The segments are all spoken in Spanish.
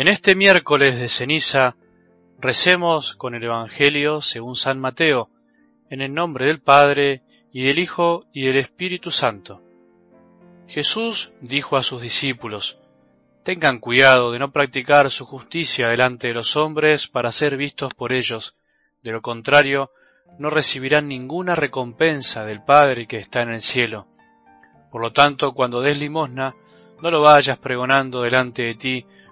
En este miércoles de ceniza recemos con el Evangelio según San Mateo, en el nombre del Padre, y del Hijo, y del Espíritu Santo. Jesús dijo a sus discípulos, Tengan cuidado de no practicar su justicia delante de los hombres para ser vistos por ellos, de lo contrario, no recibirán ninguna recompensa del Padre que está en el cielo. Por lo tanto, cuando des limosna, no lo vayas pregonando delante de ti,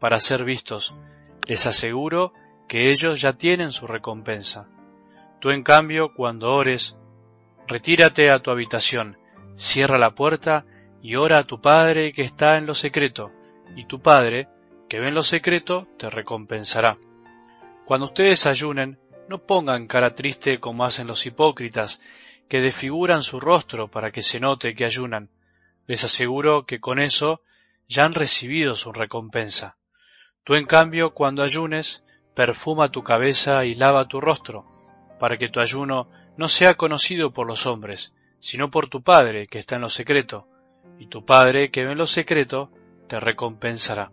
para ser vistos. Les aseguro que ellos ya tienen su recompensa. Tú en cambio, cuando ores, retírate a tu habitación, cierra la puerta y ora a tu Padre que está en lo secreto, y tu Padre, que ve en lo secreto, te recompensará. Cuando ustedes ayunen, no pongan cara triste como hacen los hipócritas, que desfiguran su rostro para que se note que ayunan. Les aseguro que con eso ya han recibido su recompensa. Tú en cambio, cuando ayunes, perfuma tu cabeza y lava tu rostro, para que tu ayuno no sea conocido por los hombres, sino por tu Padre que está en lo secreto, y tu Padre que ve en lo secreto te recompensará.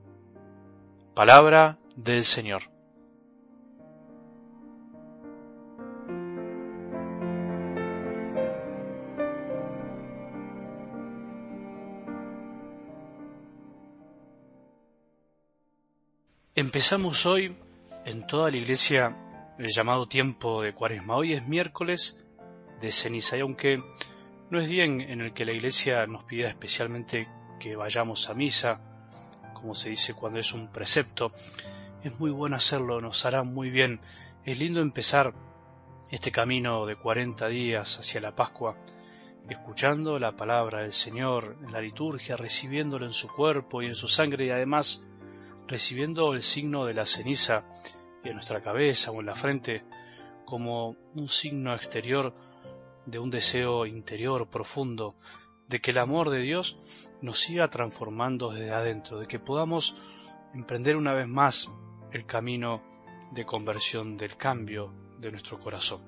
Palabra del Señor. Empezamos hoy en toda la iglesia el llamado tiempo de cuaresma. Hoy es miércoles de ceniza y aunque no es día en, el que la iglesia nos pida especialmente que vayamos a misa, como se dice cuando es un precepto, es muy bueno hacerlo, nos hará muy bien. Es lindo empezar este camino de 40 días hacia la Pascua, escuchando la palabra del Señor en la liturgia, recibiéndolo en su cuerpo y en su sangre y además recibiendo el signo de la ceniza en nuestra cabeza o en la frente como un signo exterior de un deseo interior profundo, de que el amor de Dios nos siga transformando desde adentro, de que podamos emprender una vez más el camino de conversión del cambio de nuestro corazón.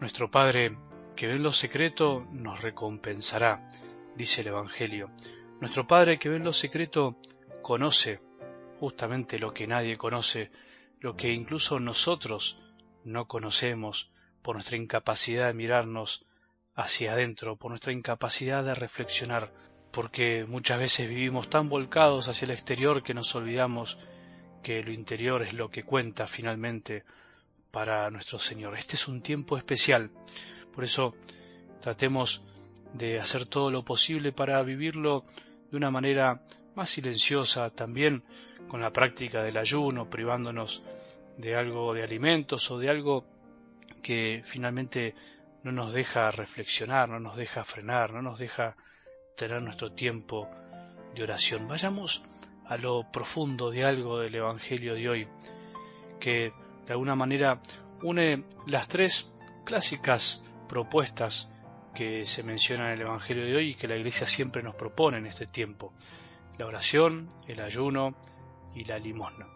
Nuestro Padre, que ve en lo secreto, nos recompensará, dice el Evangelio. Nuestro Padre, que ve en lo secreto, conoce justamente lo que nadie conoce, lo que incluso nosotros no conocemos por nuestra incapacidad de mirarnos hacia adentro, por nuestra incapacidad de reflexionar, porque muchas veces vivimos tan volcados hacia el exterior que nos olvidamos que lo interior es lo que cuenta finalmente para nuestro Señor. Este es un tiempo especial, por eso tratemos de hacer todo lo posible para vivirlo de una manera más silenciosa, también con la práctica del ayuno, privándonos de algo de alimentos o de algo que finalmente no nos deja reflexionar, no nos deja frenar, no nos deja tener nuestro tiempo de oración. Vayamos a lo profundo de algo del Evangelio de hoy, que de alguna manera une las tres clásicas propuestas que se mencionan en el Evangelio de hoy y que la Iglesia siempre nos propone en este tiempo la oración, el ayuno y la limosna.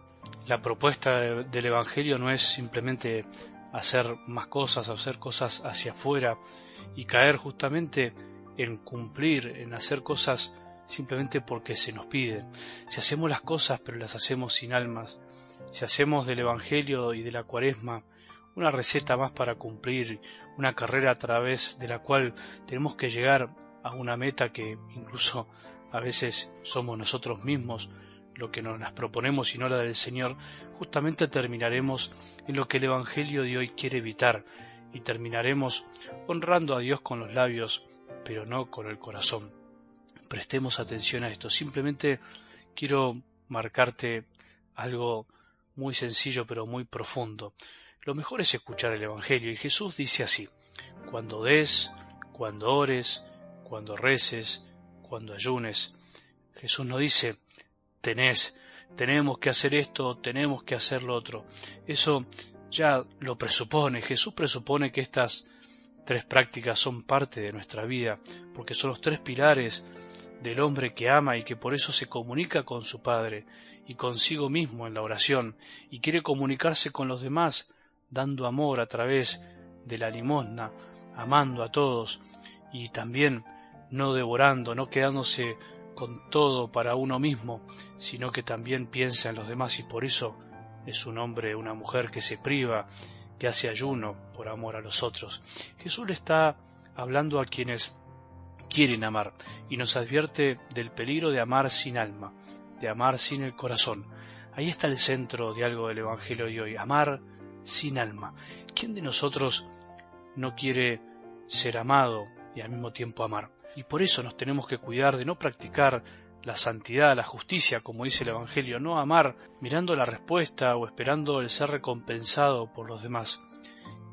La propuesta del Evangelio no es simplemente hacer más cosas, hacer cosas hacia afuera y caer justamente en cumplir, en hacer cosas simplemente porque se nos pide. Si hacemos las cosas pero las hacemos sin almas, si hacemos del Evangelio y de la Cuaresma una receta más para cumplir, una carrera a través de la cual tenemos que llegar a una meta que incluso a veces somos nosotros mismos lo que nos las proponemos y no la del Señor, justamente terminaremos en lo que el Evangelio de hoy quiere evitar y terminaremos honrando a Dios con los labios, pero no con el corazón. Prestemos atención a esto. Simplemente quiero marcarte algo muy sencillo pero muy profundo. Lo mejor es escuchar el Evangelio y Jesús dice así, cuando des, cuando ores, cuando reces, cuando ayunes. Jesús no dice, tenés tenemos que hacer esto, tenemos que hacer lo otro. Eso ya lo presupone. Jesús presupone que estas tres prácticas son parte de nuestra vida, porque son los tres pilares del hombre que ama y que por eso se comunica con su Padre y consigo mismo en la oración y quiere comunicarse con los demás dando amor a través de la limosna, amando a todos y también no devorando, no quedándose con todo para uno mismo, sino que también piensa en los demás y por eso es un hombre, una mujer que se priva, que hace ayuno por amor a los otros. Jesús le está hablando a quienes quieren amar y nos advierte del peligro de amar sin alma, de amar sin el corazón. Ahí está el centro de algo del Evangelio de hoy, amar sin alma. ¿Quién de nosotros no quiere ser amado y al mismo tiempo amar? Y por eso nos tenemos que cuidar de no practicar la santidad, la justicia, como dice el Evangelio, no amar mirando la respuesta o esperando el ser recompensado por los demás.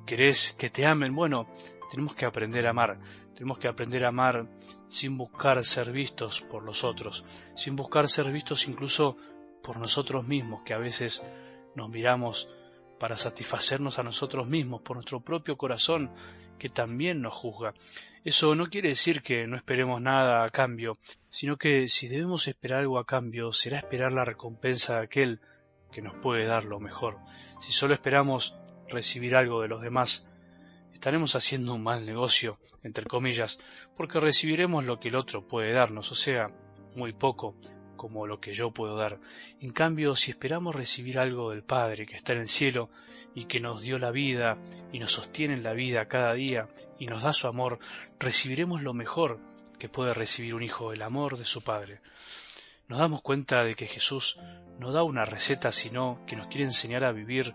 ¿Querés que te amen? Bueno, tenemos que aprender a amar, tenemos que aprender a amar sin buscar ser vistos por los otros, sin buscar ser vistos incluso por nosotros mismos, que a veces nos miramos para satisfacernos a nosotros mismos, por nuestro propio corazón, que también nos juzga. Eso no quiere decir que no esperemos nada a cambio, sino que si debemos esperar algo a cambio, será esperar la recompensa de aquel que nos puede dar lo mejor. Si solo esperamos recibir algo de los demás, estaremos haciendo un mal negocio, entre comillas, porque recibiremos lo que el otro puede darnos, o sea, muy poco, como lo que yo puedo dar. En cambio, si esperamos recibir algo del Padre que está en el cielo y que nos dio la vida y nos sostiene en la vida cada día y nos da su amor, recibiremos lo mejor que puede recibir un hijo, el amor de su Padre. Nos damos cuenta de que Jesús no da una receta, sino que nos quiere enseñar a vivir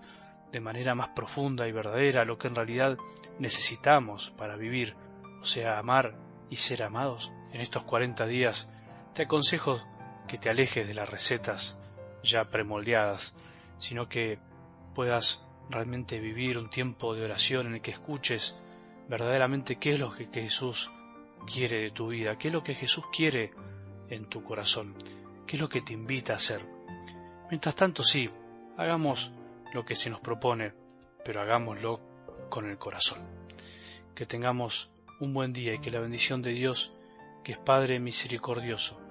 de manera más profunda y verdadera lo que en realidad necesitamos para vivir, o sea, amar y ser amados. En estos 40 días te aconsejo que te alejes de las recetas ya premoldeadas, sino que puedas realmente vivir un tiempo de oración en el que escuches verdaderamente qué es lo que Jesús quiere de tu vida, qué es lo que Jesús quiere en tu corazón, qué es lo que te invita a hacer. Mientras tanto, sí, hagamos lo que se nos propone, pero hagámoslo con el corazón. Que tengamos un buen día y que la bendición de Dios, que es Padre misericordioso,